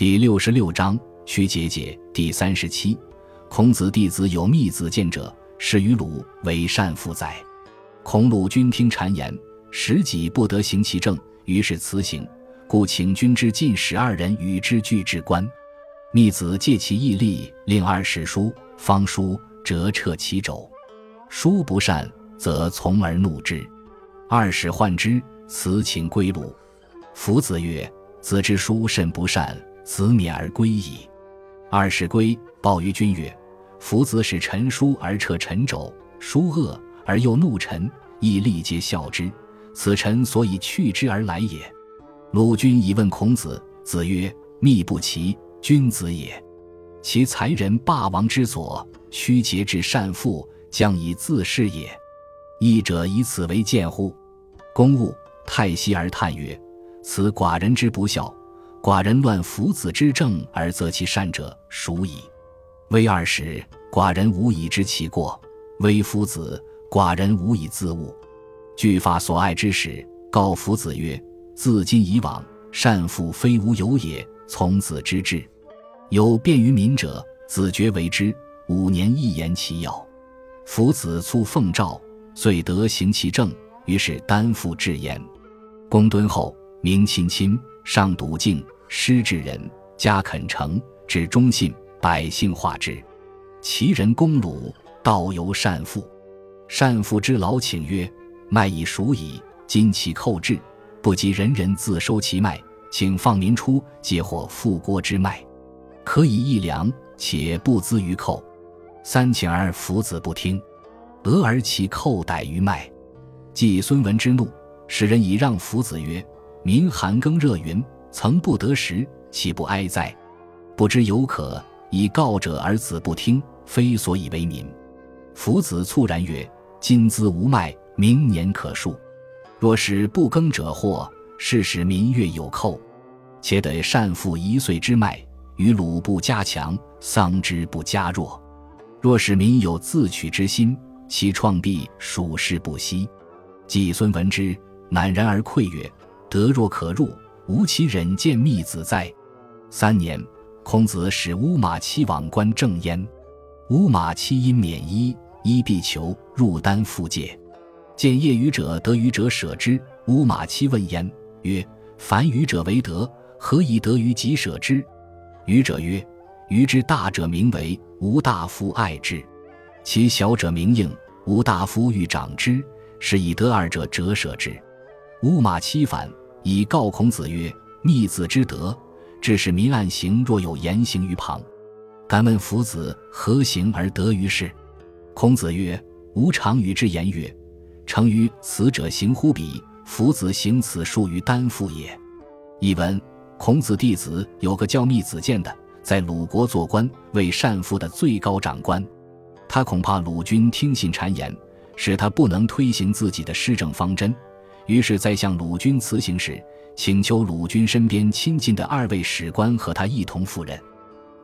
第六十六章须节节第三十七，孔子弟子有密子见者，是于鲁为善父宰。孔鲁君听谗言，使己不得行其政，于是辞行，故请君之近十二人与之俱至官。密子借其义力，令二使书，方书折彻其肘。书不善，则从而怒之。二使患之，辞请归鲁。夫子曰：“子之书甚不善。”子免而归矣。二是归，报于君曰：“夫子使臣书而撤臣肘，书恶而又怒臣，亦力皆笑之。此臣所以去之而来也。”鲁君以问孔子，子曰：“密不齐，君子也。其才人霸王之所，须节制善父，将以自是也。义者以此为鉴乎？”公务太息而叹曰：“此寡人之不孝。”寡人乱夫子之政而择其善者，孰矣？微二使，寡人无以知其过；微夫子，寡人无以自悟。具发所爱之使，告夫子曰：“自今以往，善父非吾有也，从子之志。有便于民者，子绝为之。五年一言其要。夫子卒奉诏，遂得行其政，于是担负至焉。公敦厚，明亲亲。”上笃敬，师治人，家恳诚，至忠信，百姓化之。其人公鲁，道由善父。善父之劳，请曰：“麦已熟矣，今其寇至，不及人人自收其麦，请放民出，皆获复国之麦，可以益粮，且不资于寇。”三请而夫子不听，俄而其寇逮于麦。季孙闻之怒，使人以让夫子曰。民寒耕热云，曾不得食，岂不哀哉？不知有可以告者而子不听，非所以为民。夫子猝然曰：“今兹无麦，明年可数。若是不耕者祸，是使民月有寇。且得善负一岁之麦，与鲁不加强，桑之不加弱。若是民有自取之心，其创必属世不息。”季孙闻之，赧然而愧曰。德若可入，吾其忍见密子哉？三年，孔子使乌马期往观正焉。乌马期因免衣，衣必求入丹复戒。见业余者得余者舍之。乌马期问焉曰：“凡愚者为德，何以得于己舍之？”愚者曰：“愚之大者名为吾大夫爱之，其小者名应吾大夫欲长之，是以得二者者舍之。”乌马期反。以告孔子曰：“密子之德，致使民暗行，若有言行于旁。敢问夫子何行而得于世？”孔子曰：“吾常与之言曰：‘诚于此者行乎彼？夫子行此术于丹父也。’”译文：孔子弟子有个叫密子见的，在鲁国做官，为善父的最高长官。他恐怕鲁君听信谗言，使他不能推行自己的施政方针。于是，在向鲁军辞行时，请求鲁军身边亲近的二位史官和他一同赴任。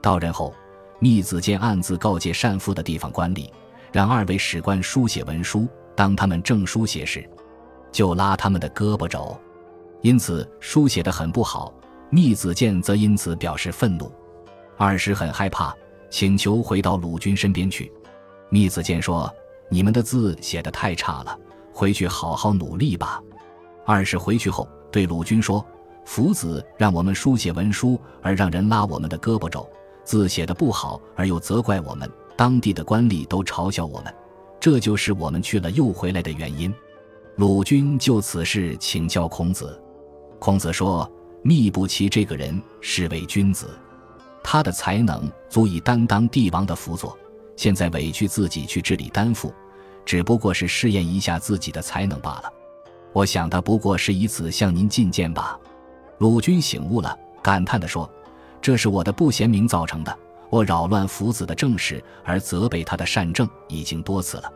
到任后，密子建暗自告诫善父的地方官吏，让二位史官书写文书。当他们正书写时，就拉他们的胳膊肘，因此书写的很不好。密子建则因此表示愤怒，二使很害怕，请求回到鲁军身边去。密子建说：“你们的字写的太差了，回去好好努力吧。”二是回去后对鲁军说：“夫子让我们书写文书，而让人拉我们的胳膊肘，字写的不好，而又责怪我们。当地的官吏都嘲笑我们，这就是我们去了又回来的原因。”鲁军就此事请教孔子。孔子说：“密不齐这个人是位君子，他的才能足以担当帝王的辅佐。现在委屈自己去治理丹父，只不过是试验一下自己的才能罢了。”我想他不过是以此向您进谏吧。鲁君醒悟了，感叹地说：“这是我的不贤明造成的。我扰乱夫子的政事，而责备他的善政，已经多次了。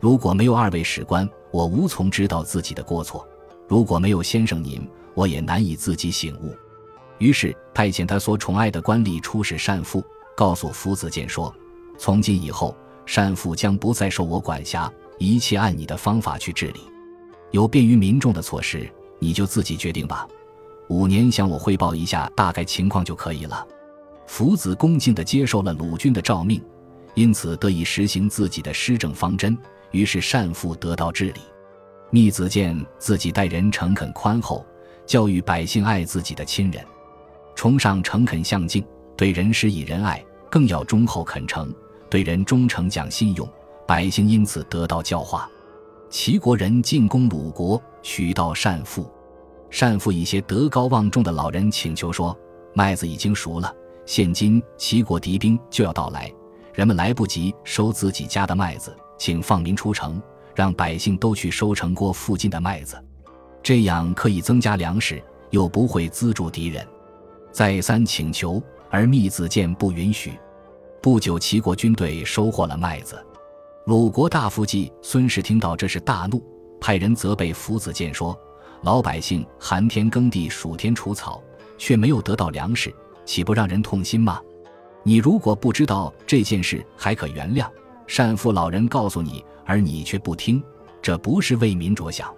如果没有二位史官，我无从知道自己的过错；如果没有先生您，我也难以自己醒悟。”于是派遣他所宠爱的官吏出使善父，告诉夫子建说：“从今以后，善父将不再受我管辖，一切按你的方法去治理。”有便于民众的措施，你就自己决定吧。五年向我汇报一下大概情况就可以了。福子恭敬地接受了鲁军的诏命，因此得以实行自己的施政方针，于是善父得到治理。密子见自己待人诚恳宽厚，教育百姓爱自己的亲人，崇尚诚恳相敬，对人施以仁爱，更要忠厚恳诚，对人忠诚讲信用，百姓因此得到教化。齐国人进攻鲁国，取道善富。善富一些德高望重的老人请求说：“麦子已经熟了，现今齐国敌兵就要到来，人们来不及收自己家的麦子，请放民出城，让百姓都去收城郭附近的麦子，这样可以增加粮食，又不会资助敌人。”再三请求，而密子见不允许。不久，齐国军队收获了麦子。鲁国大夫季孙氏听到这事大怒，派人责备夫子建说。老百姓寒天耕地，暑天除草，却没有得到粮食，岂不让人痛心吗？你如果不知道这件事，还可原谅。善父老人告诉你，而你却不听，这不是为民着想。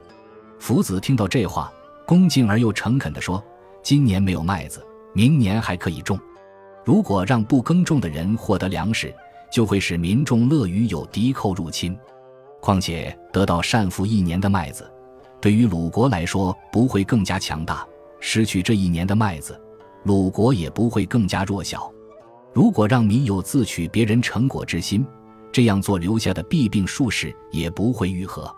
福子听到这话，恭敬而又诚恳地说：“今年没有麦子，明年还可以种。如果让不耕种的人获得粮食，就会使民众乐于有敌寇入侵。况且得到善父一年的麦子。”对于鲁国来说，不会更加强大；失去这一年的麦子，鲁国也不会更加弱小。如果让民有自取别人成果之心，这样做留下的弊病术士也不会愈合。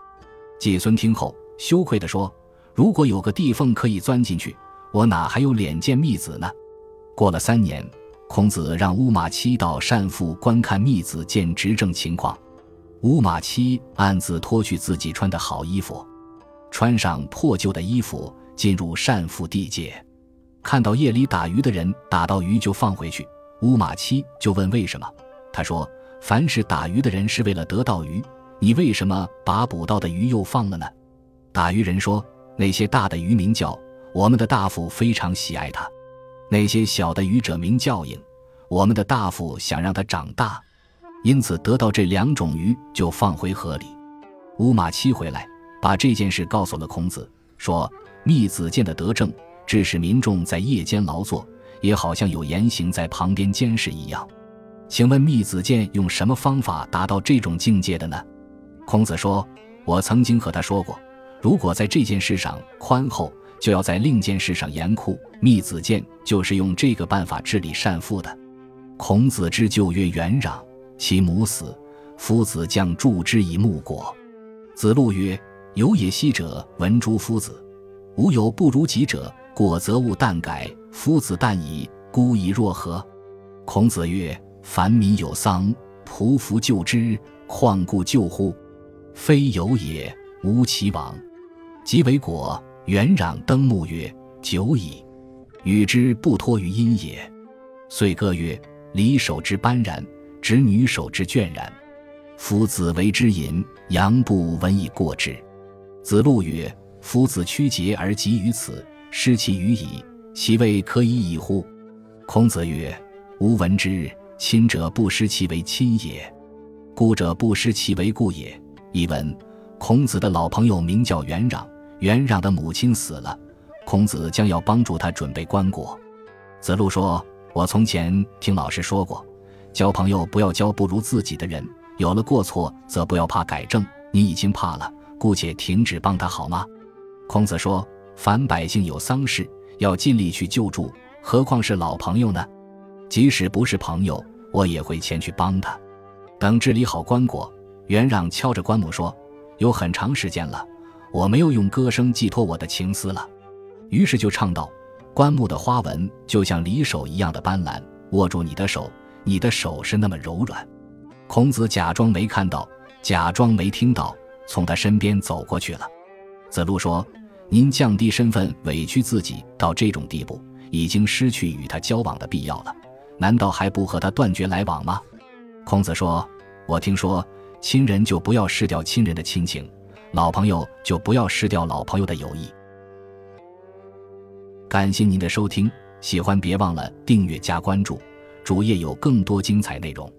季孙听后羞愧地说：“如果有个地缝可以钻进去，我哪还有脸见密子呢？”过了三年，孔子让乌马期到单父观看密子见执政情况。乌马期暗自脱去自己穿的好衣服。穿上破旧的衣服，进入善父地界，看到夜里打鱼的人打到鱼就放回去。乌马七就问为什么，他说：“凡是打鱼的人是为了得到鱼，你为什么把捕到的鱼又放了呢？”打鱼人说：“那些大的鱼名叫我们的大夫非常喜爱它，那些小的鱼者名叫影，我们的大夫想让它长大，因此得到这两种鱼就放回河里。”乌马七回来。把这件事告诉了孔子，说：“密子建的德政，致使民众在夜间劳作，也好像有言行在旁边监视一样。请问密子建用什么方法达到这种境界的呢？”孔子说：“我曾经和他说过，如果在这件事上宽厚，就要在另件事上严酷。密子建就是用这个办法治理善父的。”孔子之旧曰：“元壤，其母死，夫子将助之以木果。”子路曰。有也希者，闻诸夫子；无有不如己者，过则勿惮改。夫子惮矣，孤以若何？孔子曰：“凡民有丧，匍匐救之，况故救乎？非有也，无其往。即为果。”元壤登木曰：“久矣，与之不托于阴也。”遂歌曰：“离手之斑然，执女手之倦然。夫子为之隐，阳不闻以过之。”子路曰：“夫子屈节而及于此，失其于矣，其未可以已乎？”孔子曰：“吾闻之，亲者不失其为亲也，故者不失其为故也。”译文：孔子的老朋友名叫元壤，元壤的母亲死了，孔子将要帮助他准备棺椁。子路说：“我从前听老师说过，交朋友不要交不如自己的人，有了过错则不要怕改正。你已经怕了。”姑且停止帮他好吗？孔子说：“凡百姓有丧事，要尽力去救助，何况是老朋友呢？即使不是朋友，我也会前去帮他。等治理好棺椁，元让敲着棺木说：‘有很长时间了，我没有用歌声寄托我的情思了。’于是就唱道：‘棺木的花纹就像离手一样的斑斓，握住你的手，你的手是那么柔软。’孔子假装没看到，假装没听到。”从他身边走过去了。子路说：“您降低身份，委屈自己到这种地步，已经失去与他交往的必要了。难道还不和他断绝来往吗？”孔子说：“我听说，亲人就不要失掉亲人的亲情，老朋友就不要失掉老朋友的友谊。”感谢您的收听，喜欢别忘了订阅加关注，主页有更多精彩内容。